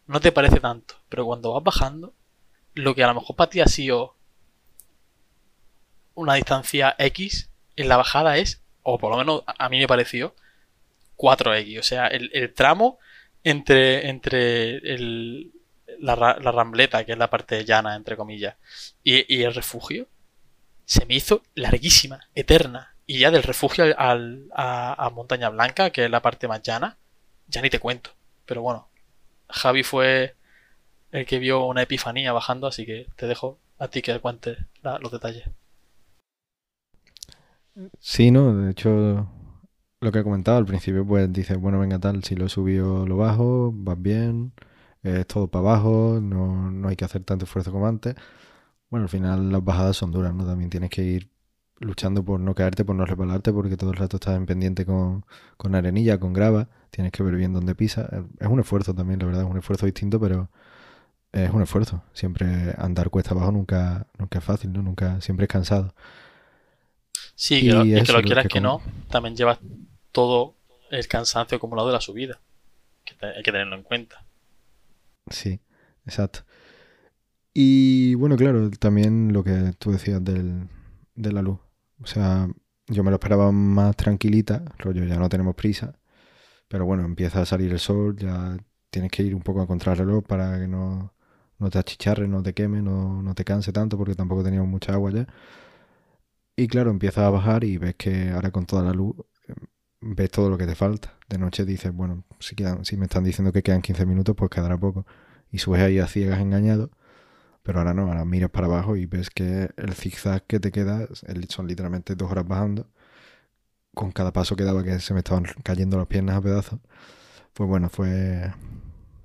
no te parece tanto. Pero cuando vas bajando, lo que a lo mejor para ti ha sido una distancia X, en la bajada es, o por lo menos a mí me pareció, 4X. O sea, el, tramo entre, entre el, la, rambleta, que es la parte llana, entre comillas, y, el refugio, se me hizo larguísima, eterna. Y ya del refugio al, a, a Montaña Blanca, que es la parte más llana, ya ni te cuento. Pero bueno, Javi fue el que vio una epifanía bajando, así que te dejo a ti que cuentes los detalles. Sí, no, de hecho, lo que he comentado al principio, pues dices, bueno, venga tal, si lo subió lo bajo, vas bien, es todo para abajo, no, no hay que hacer tanto esfuerzo como antes. Bueno, al final las bajadas son duras, ¿no? También tienes que ir luchando por no caerte, por no resbalarte, porque todo el rato estás en pendiente con, con arenilla, con grava, tienes que ver bien dónde pisa. Es un esfuerzo también, la verdad, es un esfuerzo distinto, pero es un esfuerzo. Siempre andar cuesta abajo nunca, nunca es fácil, ¿no? Nunca, siempre es cansado. Sí, que lo, y que lo quieras que, no, también llevas todo el cansancio acumulado de la subida. Que hay que tenerlo en cuenta. Sí, exacto. Y bueno, claro, también lo que tú decías del, de la luz. O sea, yo me lo esperaba más tranquilita, rollo, ya no tenemos prisa. Pero bueno, empieza a salir el sol, ya tienes que ir un poco a contrarreloj para que no, no te achicharre, no te queme, no, no te canse tanto porque tampoco teníamos mucha agua ya. Y claro, empiezas a bajar y ves que ahora con toda la luz ves todo lo que te falta. De noche dices, bueno, si, quedan, si me están diciendo que quedan 15 minutos, pues quedará poco. Y subes ahí a ciegas engañado. Pero ahora no, ahora miras para abajo y ves que el zigzag que te queda son literalmente dos horas bajando. Con cada paso que daba que se me estaban cayendo las piernas a pedazos. Pues bueno, fue,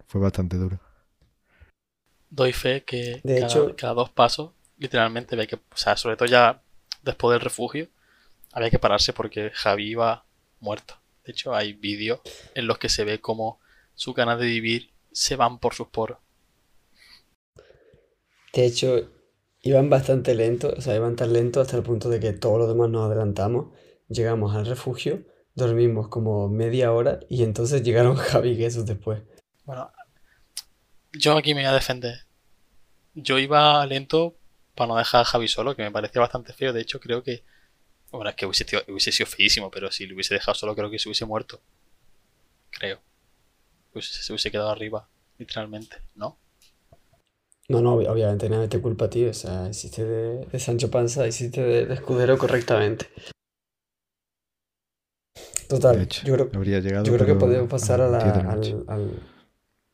fue bastante duro doy fe que cada, dos pasos, literalmente había que, o sea, sobre todo ya después del refugio, había que pararse porque Javi iba muerto. De hecho, hay vídeos en los que se ve como su ganas de vivir se van por sus poros. De hecho, iban bastante lentos, o sea, iban tan lentos hasta el punto de que todos los demás nos adelantamos, llegamos al refugio, dormimos como media hora y entonces llegaron Javi y Jesús después. Bueno, yo aquí me voy a defender. Yo iba lento para no dejar a Javi solo, que me parecía bastante feo. De hecho, creo que. Bueno, es que hubiese, sido feísimo, pero si lo hubiese dejado solo, creo que se hubiese muerto. Creo. Pues se hubiese quedado arriba, literalmente, ¿no? No, no, obviamente nada te culpa a ti. O sea, hiciste de, Sancho Panza, hiciste de, de escudero correctamente. Total, hecho. yo creo, habría llegado. yo creo que podemos pasar a la, 10 de la noche. al, al-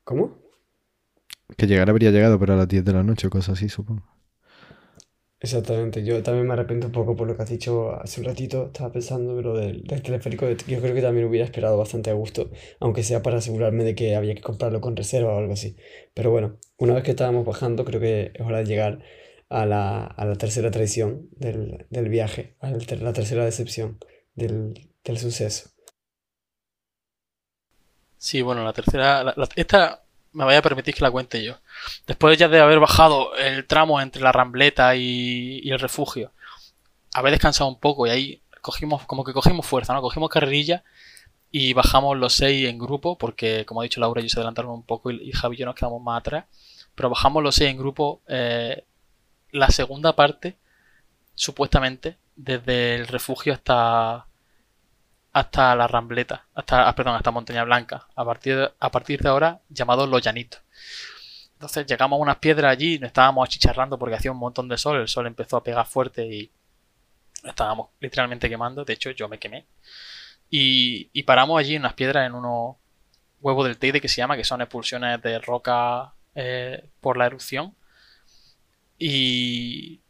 ¿Cómo? Que llegar habría llegado, pero a las 10 de la noche o cosas así, supongo. Exactamente, yo también me arrepiento un poco por lo que has dicho hace un ratito, estaba pensando lo del, del teleférico, yo creo que también hubiera esperado bastante a gusto, aunque sea para asegurarme de que había que comprarlo con reserva o algo así. Pero bueno, una vez que estábamos bajando, creo que es hora de llegar a la, a la tercera traición del, del viaje, a la tercera decepción del, del suceso. Sí, bueno, la tercera. la- la- esta me vaya a permitir que la cuente yo. Después ya de haber bajado el tramo entre la rambleta y, y el refugio, haber descansado un poco y ahí cogimos, como que cogimos fuerza, ¿no? Cogimos carrerilla y bajamos los seis en grupo, porque como ha dicho Laura, ellos se adelantaron un poco y, y Javi y yo nos quedamos más atrás. Pero bajamos los seis en grupo. eh, la segunda parte, supuestamente, desde el refugio hasta hasta la Rambleta, hasta, ah, perdón, hasta Montaña Blanca, a partir de, a partir de ahora llamados Los Llanitos. Entonces llegamos a unas piedras allí, nos estábamos achicharrando porque hacía un montón de sol, el sol empezó a pegar fuerte y estábamos literalmente quemando, de hecho yo me quemé. Y, y paramos allí en unas piedras en unos huevos del Teide que se llama, que son expulsiones de roca eh, por la erupción. Y,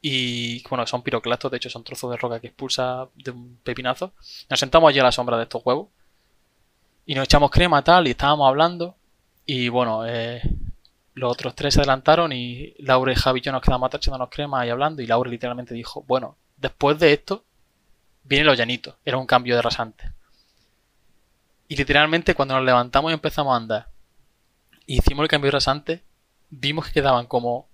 y bueno, son piroclastos, de hecho son trozos de roca que expulsa de un pepinazo. Nos sentamos allí a la sombra de estos huevos y nos echamos crema tal y estábamos hablando y bueno, eh, los otros tres se adelantaron y Laura y Javi y yo nos quedamos atrás echándonos crema y hablando y Laura literalmente dijo, bueno, después de esto viene lo llanito, era un cambio de rasante. Y literalmente cuando nos levantamos y empezamos a andar y hicimos el cambio de rasante, vimos que quedaban como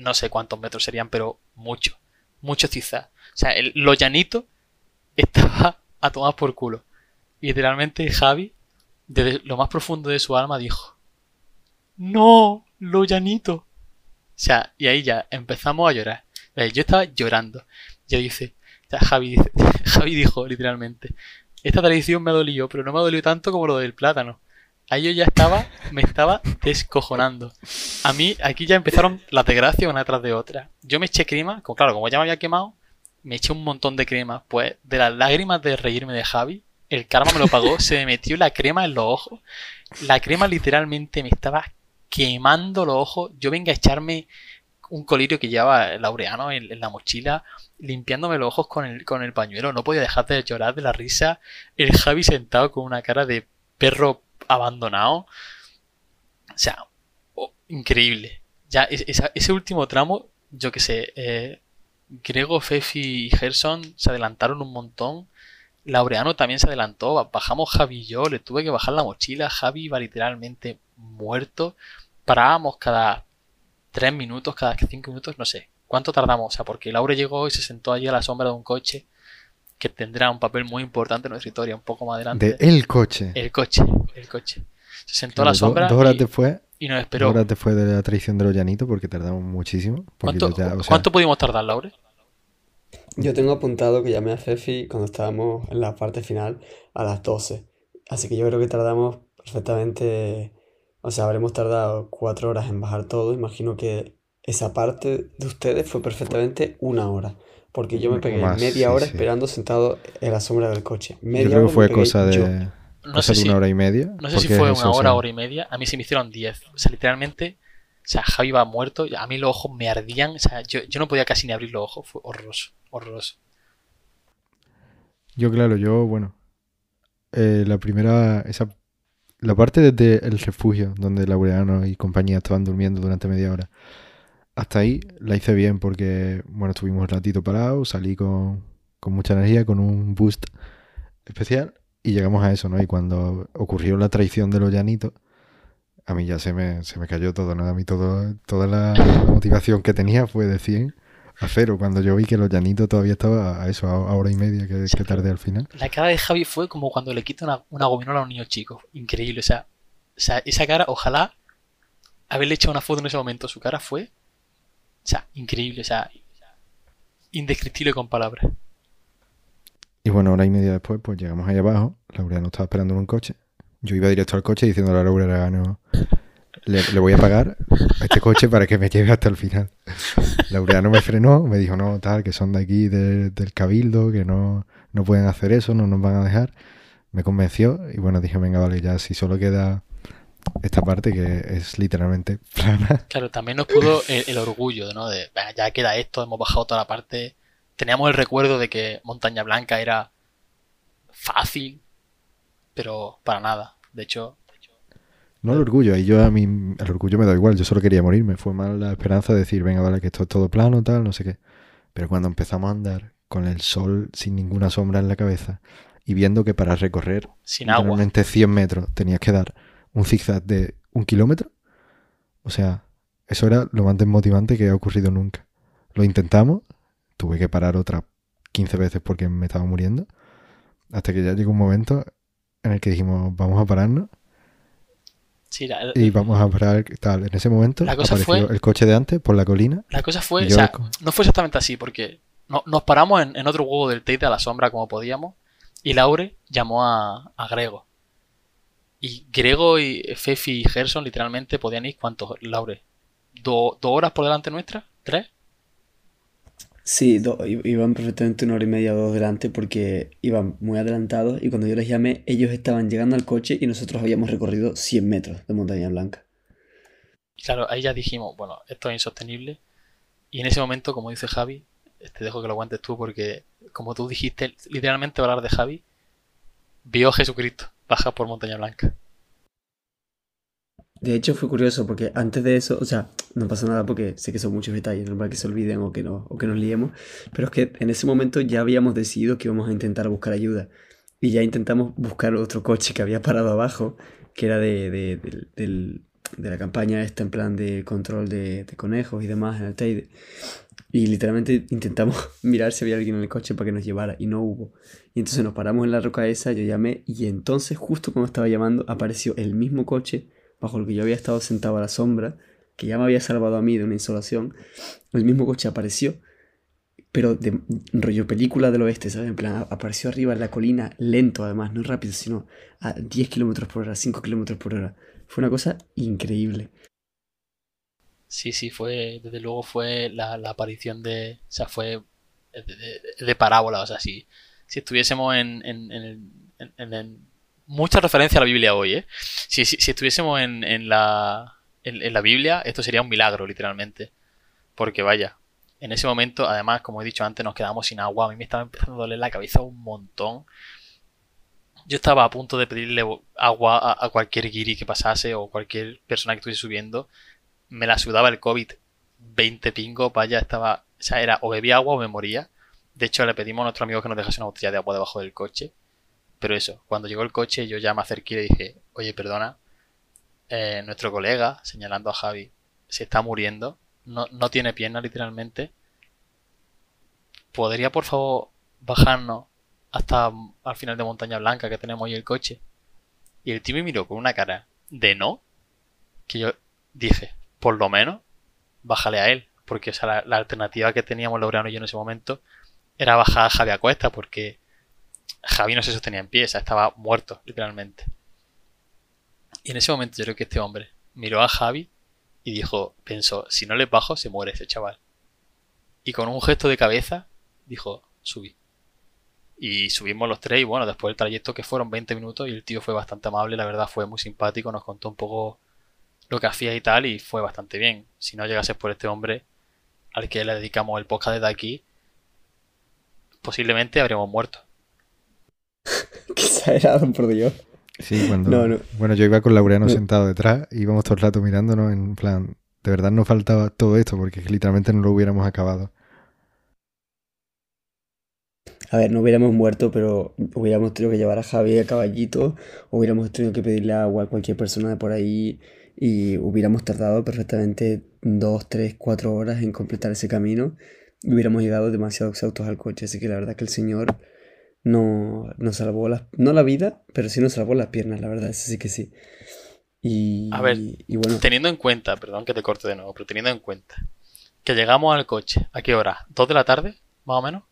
no sé cuántos metros serían, pero mucho, mucho quizás. O sea, el, lo llanito estaba a tomar por culo. Y literalmente Javi, desde lo más profundo de su alma, dijo: No, lo llanito. O sea, y ahí ya empezamos a llorar. Eh, Yo estaba llorando. Ya dice, o Javi, Javi dijo literalmente: Esta tradición me ha dolido, pero no me ha dolido tanto como lo del plátano. Ahí yo ya estaba, me estaba descojonando. A mí, aquí ya empezaron las desgracias una tras de otra. Yo me eché crema, claro, como ya me había quemado, me eché un montón de crema. Pues de las lágrimas de reírme de Javi, el karma me lo pagó, se me metió la crema en los ojos. La crema literalmente me estaba quemando los ojos. Yo venga a echarme un colirio que llevaba Laureano en, en la mochila, limpiándome los ojos con el, con el pañuelo. No podía dejar de llorar de la risa. El Javi sentado con una cara de perro abandonado. O sea, oh, increíble. Ya ese último tramo, yo que sé, eh, Grego, Fefi y Gerson se adelantaron un montón. Laureano también se adelantó. ba- Bajamos Javi y yo, le tuve que bajar la mochila. Javi iba literalmente muerto. Parábamos cada 3 minutos, cada 5 minutos, no sé. ¿Cuánto tardamos? O sea, porque Laura llegó y se sentó allí a la sombra de un coche que tendrá un papel muy importante en nuestra historia, un poco más adelante. De el coche. El coche, el coche. Se sentó a la sombra dos horas y, después, y nos dos esperó. horas después de la traición de los llanitos, porque tardamos muchísimo. porque ¿Cuánto, ya, o sea, cuánto pudimos tardar, Laure? Yo tengo apuntado que llamé a Fefi cuando estábamos en la parte final a las 12. Así que yo creo que tardamos perfectamente, o sea, habremos tardado cuatro horas en bajar todo. Imagino que esa parte de ustedes fue perfectamente una hora. Porque yo me pegué más, media sí, hora sí. esperando sentado en la sombra del coche. Media yo creo que fue cosa de, yo. No cosa sé de si, una hora y media. no sé si fue una hora, sea, hora y media. A mí se me hicieron 10. O sea, literalmente, o sea, Javi iba muerto. A mí los ojos me ardían. O sea, yo, yo no podía casi ni abrir los ojos. Fue horroroso, horroroso. Yo, claro, yo, bueno. eh, la primera. Esa, la parte desde el refugio, donde Laureano y compañía estaban durmiendo durante media hora. Hasta ahí la hice bien porque, bueno, estuvimos un ratito parados, salí con, con mucha energía, con un boost especial y llegamos a eso, ¿no? Y cuando ocurrió la traición de los llanitos, a mí ya se me, se me cayó todo, ¿no? A mí todo, toda la, motivación que tenía fue de 100 a cero. Cuando yo vi que los llanitos todavía estaba a eso, a, hora y media que, Sí, tardé al final. La cara de Javi fue como cuando le quita una, una gominola a un niño chico. Increíble. O sea, o sea, esa cara, ojalá haberle echado una foto en ese momento. Su cara fue, sea, increíble. O sea, indescriptible con palabras. Y bueno, hora y media después, pues llegamos ahí abajo. Laureano estaba esperando en un coche. Yo iba directo al coche diciéndole a Laureano, le, le voy a pagar a este coche para que me lleve hasta el final. Laureano me frenó, me dijo, no, tal, que son de aquí, del cabildo, que no, no pueden hacer eso, no nos van a dejar. Me convenció y bueno, dije, venga, vale, ya si solo queda esta parte que es literalmente plana. Claro, también nos pudo el, orgullo, ¿no? De, ya queda esto, hemos bajado toda la parte. Teníamos el recuerdo de que Montaña Blanca era fácil, pero para nada. De hecho, no el orgullo, y yo a mí el orgullo me da igual, yo solo quería morir, me fue mal la esperanza de decir, venga, vale, que esto es todo plano, tal, no sé qué. Pero cuando empezamos a andar con el sol sin ninguna sombra en la cabeza y viendo que para recorrer sin 100 metros tenías que dar un zigzag de un kilómetro, o sea, eso era lo más desmotivante que ha ocurrido nunca. Lo intentamos, tuve que parar otras 15 veces porque me estaba muriendo, hasta que ya llegó un momento en el que dijimos, vamos a pararnos y vamos a parar tal. En ese momento apareció el coche de antes por la colina. La cosa fue, o sea, no fue exactamente así, porque nos paramos en, otro huevo del Tate a la sombra como podíamos, y Laure llamó a, Grego. Y Grego y Fefi y Gerson literalmente podían ir, ¿cuántos, Laure? ¿Dos horas por delante nuestra? ¿Tres? Sí, iban perfectamente una hora y media o dos delante porque iban muy adelantados y cuando yo les llamé ellos estaban llegando al coche y nosotros habíamos recorrido 100 metros de montaña blanca. Claro, ahí ya dijimos, bueno, esto es insostenible y en ese momento, como dice Javi, te dejo que lo aguantes tú porque como tú dijiste, literalmente hablar de Javi, vio a Jesucristo baja por montaña blanca. De hecho, fue curioso porque antes de eso, o sea, no pasa nada porque sé que son muchos detalles, normal que se olviden o que, no, o que nos liemos, pero es que en ese momento ya habíamos decidido que íbamos a intentar buscar ayuda y ya intentamos buscar otro coche que había parado abajo, que era de, de, de, de la campaña esta en plan de control de, conejos y demás en el Teide. Y literalmente intentamos mirar si había alguien en el coche para que nos llevara y no hubo. Y entonces nos paramos en la roca esa, yo llamé y entonces justo cuando estaba llamando apareció el mismo coche bajo el que yo había estado sentado a la sombra, que ya me había salvado a mí de una insolación, el mismo coche apareció, pero de rollo película del oeste, ¿sabes? En plan, apareció arriba en la colina, lento además, no rápido, sino a 10 kilómetros por hora, 5 kilómetros por hora. Fue una cosa increíble. Sí, sí, fue, desde luego fue la, aparición de, o sea, fue de, parábola, o sea, si, si estuviésemos en, en, en mucha referencia a la Biblia hoy, ¿eh? Si, estuviésemos en, la, en, la Biblia, esto sería un milagro, literalmente. Porque vaya, en ese momento, además, como he dicho antes, nos quedamos sin agua. A mí me estaba empezando a doler la cabeza un montón. Yo estaba a punto de pedirle agua a, cualquier guiri que pasase o cualquier persona que estuviese subiendo. Me la sudaba el COVID 20 pingo, vaya, estaba. O sea, era o bebía agua o me moría. De hecho, le pedimos a nuestro amigo que nos dejase una botella de agua debajo del coche. Pero eso, cuando llegó el coche yo ya me acerqué y le dije, oye, perdona, eh, nuestro colega, señalando a Javi, se está muriendo, no, no tiene pierna literalmente. ¿Podría por favor bajarnos hasta al final de Montaña Blanca que tenemos ahí el coche? Y el tío me miró con una cara de no, que yo dije, por lo menos, bájale a él, porque la, alternativa que teníamos Laureano y yo en ese momento era bajar a Javi a cuesta, porque Javi no se sostenía en pie, o sea, estaba muerto, literalmente. Y en ese momento yo creo que este hombre miró a Javi y dijo, pensó, si no le bajo, se muere ese chaval. Y con un gesto de cabeza dijo, subí. Y subimos los tres y bueno, después del trayecto que fueron 20 minutos y el tío fue bastante amable, la verdad fue muy simpático, nos contó un poco lo que hacía y tal y fue bastante bien. Si no llegases por este hombre al que le dedicamos el podcast desde aquí, posiblemente habríamos muerto. Qué exagerado, por Dios. Sí, cuando. Bueno, yo iba con Laureano sentado detrás y íbamos todo el rato mirándonos en plan. De verdad nos faltaba todo esto porque literalmente no lo hubiéramos acabado. A ver, no hubiéramos muerto, pero hubiéramos tenido que llevar a Javi a caballito, hubiéramos tenido que pedirle agua a cualquier persona de por ahí y hubiéramos tardado perfectamente dos, tres, cuatro horas en completar ese camino y hubiéramos llegado demasiado exhaustos al coche. Así que la verdad que el Señor no nos salvó las, no la vida, pero sí nos salvó las piernas, la verdad, eso sí que sí. Y, a ver, bueno. teniendo en cuenta, perdón que te corte de nuevo, pero teniendo en cuenta que llegamos al coche, ¿a qué hora? ¿Dos de la tarde, más o menos?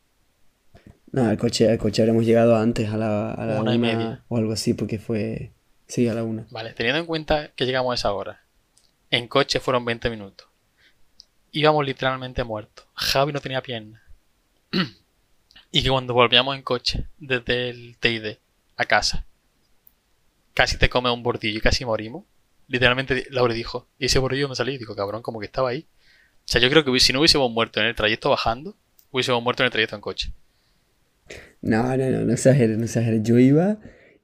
No, al coche, al coche habremos llegado antes, a la, a la una, y media. O algo así, porque fue. Sí, a la una. Vale, teniendo en cuenta que llegamos a esa hora, en coche fueron 20 minutos. íbamos literalmente muertos. Javi no tenía piernas. y que cuando volvíamos en coche desde el TID a casa, casi te come un bordillo y casi morimos. Literalmente Laura dijo, y ese bordillo me salí y digo, cabrón, como que estaba ahí. O sea, yo creo que si no hubiésemos muerto en el trayecto bajando, hubiésemos muerto en el trayecto en coche. No, no, no, no exageres, no exageres. Yo iba,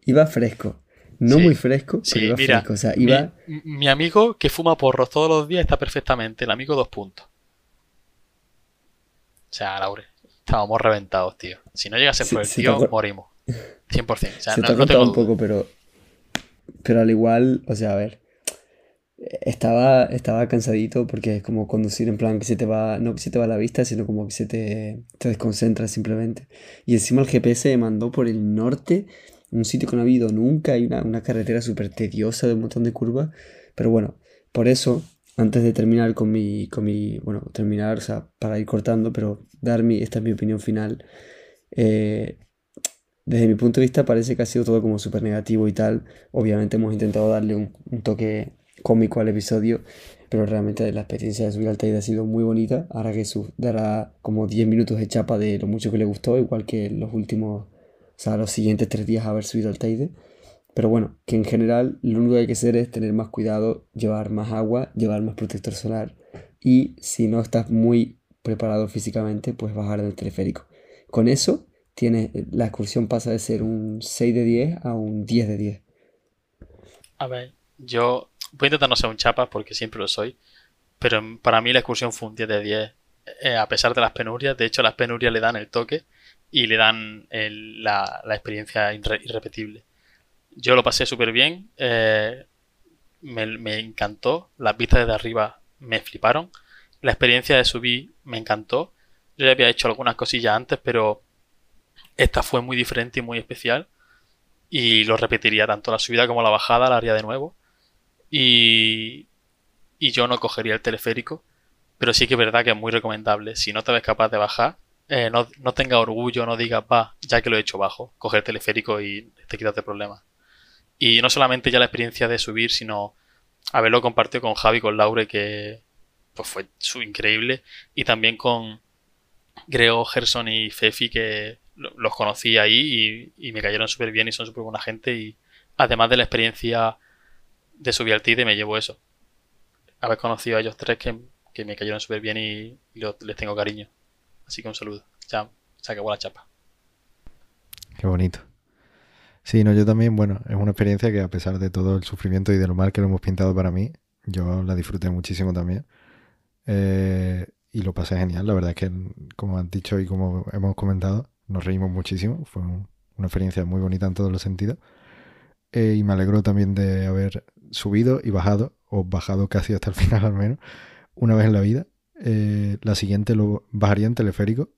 iba fresco. No muy fresco, pero iba fresco. O sea, iba... mi, amigo que fuma porros todos los días está perfectamente. El amigo dos puntos. O sea, Laure, estábamos reventados, tío. Si no llegase por el tío, morimos. 100%. O sea, se no, te ha un poco, pero... Pero al igual, o sea, a ver estaba, estaba cansadito porque es como conducir en plan que se te va, no que se te va la vista, sino como que se te, te desconcentra simplemente. Y encima el GPS me mandó por el norte, un sitio que no ha habido nunca, hay una, una carretera súper tediosa de un montón de curvas. Pero bueno, por eso, antes de terminar con mi, con mi, bueno, terminar, o sea, para ir cortando, pero dar mi, esta es mi opinión final. Eh, desde mi punto de vista parece que ha sido todo como súper negativo y tal. Obviamente hemos intentado darle un, toque cómico al episodio, pero realmente la experiencia de subir al Teide ha sido muy bonita. Ahora que dará como 10 minutos de chapa de lo mucho que le gustó, igual que los últimos, sea, los siguientes tres días haber subido al Teide. Pero bueno, que en general lo único que hay que hacer es tener más cuidado, llevar más agua, llevar más protector solar y si no estás muy preparado físicamente, pues bajar del teleférico. Con eso, tiene, la excursión pasa de ser un 6 de 10 a un 10 de 10. A ver, yo voy a intentar no ser un chapa porque siempre lo soy, pero para mí la excursión fue un 10 de 10, eh, a pesar de las penurias. De hecho, las penurias le dan el toque y le dan la, experiencia irrepetible. Yo lo pasé súper bien, eh, me, encantó, las vistas desde arriba me fliparon, la experiencia de subir me encantó. Yo ya había hecho algunas cosillas antes, pero esta fue muy diferente y muy especial. Y lo repetiría tanto la subida como la bajada, la haría de nuevo. Y, y yo no cogería el teleférico, pero sí que es verdad que es muy recomendable. Si no te ves capaz de bajar, eh, no, no tenga orgullo, no digas, va, ya que lo he hecho bajo, coger el teleférico y te quitas de problemas. Y no solamente ya la experiencia de subir, sino haberlo compartido con Javi, con Laure, que pues fue su increíble, y también con Grego, Gerson y Fefi, que los conocí ahí y, y me cayeron súper bien y son súper buena gente. Y además de la experiencia de subir al TIDE me llevo eso. Haber conocido a ellos tres que, me cayeron súper bien y, les tengo cariño. Así que un saludo. Ya se acabó la chapa. Qué bonito. Sí, no, yo también, bueno, es una experiencia que a pesar de todo el sufrimiento y de lo mal que lo hemos pintado para mí, yo la disfruté muchísimo también. Eh, y lo pasé genial, la verdad es que, como han dicho y como hemos comentado, nos reímos muchísimo. Fue una experiencia muy bonita en todos los sentidos. Eh, y me alegro también de haber subido y bajado, o bajado casi hasta el final al menos, una vez en la vida. Eh, la siguiente lo bajaría en teleférico,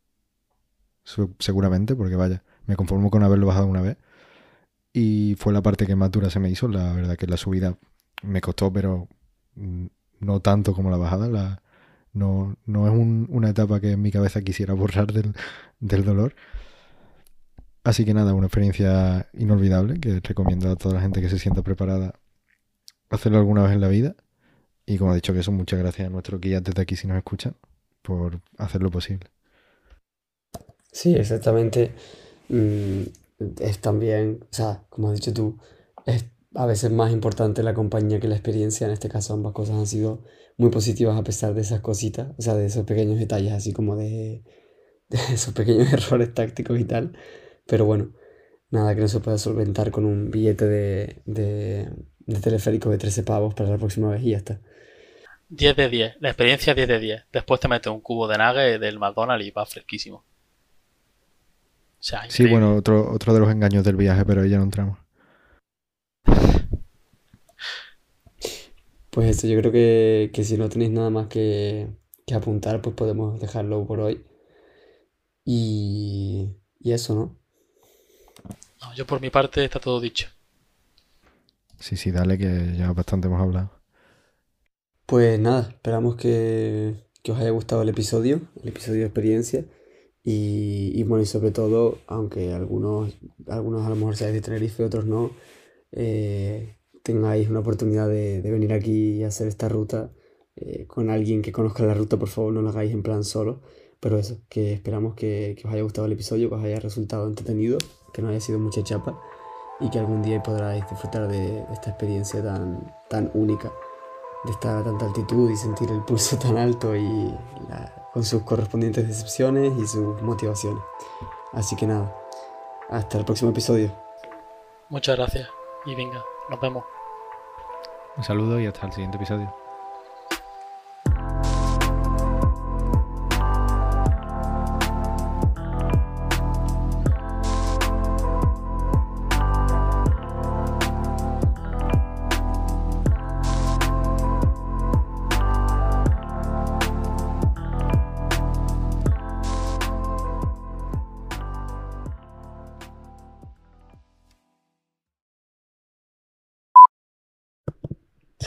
seguramente, porque vaya, me conformo con haberlo bajado una vez. Y fue la parte que más dura se me hizo. La verdad que la subida me costó, pero mm, no tanto como la bajada. No, no es una etapa que en mi cabeza quisiera borrar del, del dolor. Así que nada, una experiencia inolvidable que recomiendo a toda la gente que se sienta preparada hacerlo alguna vez en la vida. Y como ha dicho que eso, muchas gracias a nuestro guía desde aquí si nos escuchan por hacerlo posible. Sí, exactamente. Mm, es también, o sea, como has dicho tú, es a veces más importante la compañía que la experiencia. En este caso ambas cosas han sido muy positivas a pesar de esas cositas, o sea, de esos pequeños detalles, así como de, de esos pequeños errores tácticos y tal. Pero bueno, nada que no se pueda solventar con un billete de, de, de teleférico de 13 pavos para la próxima vez y ya está. 10 de 10, la experiencia 10 de 10. Después te metes un cubo de nugget del McDonald's y va fresquísimo. sí, bueno, otro, otro de los engaños del viaje, pero ahí ya no entramos. Pues esto, yo creo que, que si no tenéis nada más que, que, apuntar, pues podemos dejarlo por hoy. Y, y eso, ¿no? ¿no? Yo por mi parte está todo dicho. Sí, sí, dale que ya bastante hemos hablado. Pues nada, esperamos que, os haya gustado el episodio, el episodio de experiencia. Y, bueno, y sobre todo, aunque algunos, algunos a lo mejor seáis de Tenerife, otros no, eh, tengáis una oportunidad de, venir aquí y hacer esta ruta, eh, con alguien que conozca la ruta, por favor no lo hagáis en plan solo. Pero eso, que esperamos que, que os haya gustado el episodio, que os haya resultado entretenido, que no haya sido mucha chapa y que algún día podráis disfrutar de, de esta experiencia tan, tan única, de estar a tanta altitud y sentir el pulso tan alto y la- con sus correspondientes decepciones y sus motivaciones. Así que nada, hasta el próximo episodio. Muchas gracias. Y venga, nos vemos. Un saludo y hasta el siguiente episodio.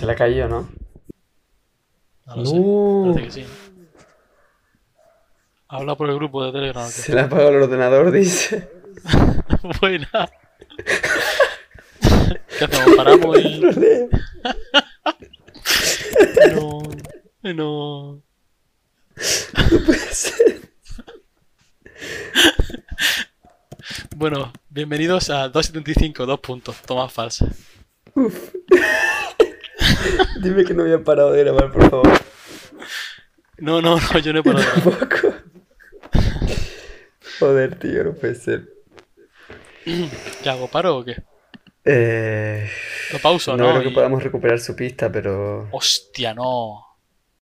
Le ha caído, ¿no? No lo sé. No, Parece que sí. Habla por el grupo de Telegram. se le ha apagado el ordenador, dice. Buena. ¿Qué hacemos? Paramos y. No. No. Bueno, bienvenidos a 275, dos puntos, tomas falsa. Dime que no había parado de grabar, por favor. No, no, no, yo no he parado. Tampoco. Joder, tío, no puede ser. ¿Qué hago? ¿Paro o qué? Eh, Lo pauso, no ¿no? creo que Y- podamos recuperar su pista, pero Hostia, no.